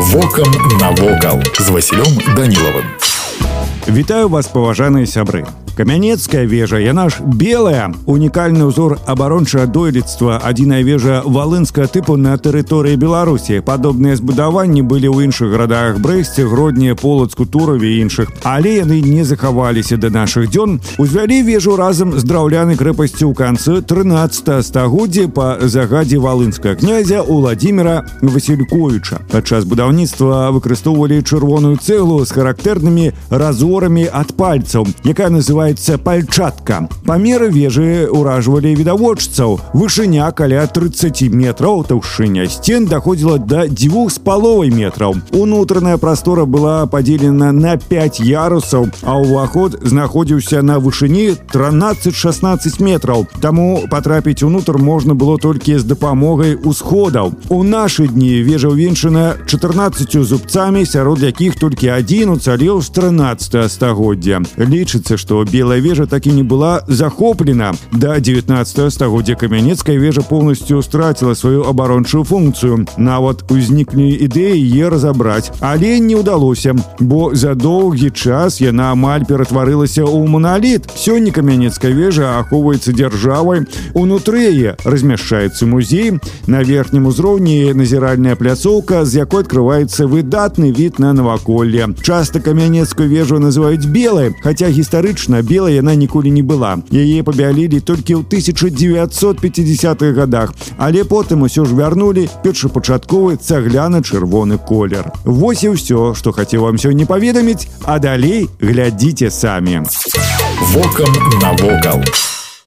Вокам навокал з Васілём Данілавым. Вітаю вас паважаныя сябры камянецкая вежа яна ж белая унікальны ўзор абарончага дойлідства адзіная вежа валынская тыпу на тэрыторыі беларусі падобныя збудаванні былі ў іншых гарадах брэсце гродні полацку тураве іншых але яны не захаваліся да нашых дзён узвялі вежу разам з драўлянай крэпасцю ў канцы 13 стагоддзя па загадзе валынскага князя владимира васильковича падчас будаўніцтва выкарыстоўвалі чырвоную цэглу з характэрнымі разорамі ад пальцаў якая называется называется пальчатка. Памеры вежы ўражвалі відавочцаў. Вышыня каля 30 метраў, таўшыня сцен даходзіла да дзвюх з паловай метраў. Унутраная прастора была падзелена на 5 ярусаў, а ўваход знаходзіўся на вышыні 13-16 метраў. Таму патрапіць унутр можна было толькі з дапамогай усходаў. У нашы дні вежа ўвенчана 14 зубцамі, сярод якіх толькі адзін уцалеў з 13 стагоддзя. Лічыцца, што белая вежа так і не была захоплена. До 19 стагоддзя камянецкая вежа полностью страціла сваю абарончую функцыю. Нават узніклі ідэі яе разабраць, але не ўдалося, бо за доўгі час яна амаль ператварылася ў маналіт. Сёння камянецкая вежа ахоўваецца дзяржавай. Унутры яе размяшчаецца музей. На верхнім узроўні назіральная пляцоўка, з якой открываецца выдатны від на наваколле. Часта камянецкую вежу называюць белай, хаця гістарычна белая яна ніколі не была яе пабялілі толькі ў 1950-х годах але потым усё ж вярнулі першапачатковы цагляна-чырвоны колер Вось і ўсё што хацеў вам сёння паведаміць а далей глядзіце самі Вокам навокал.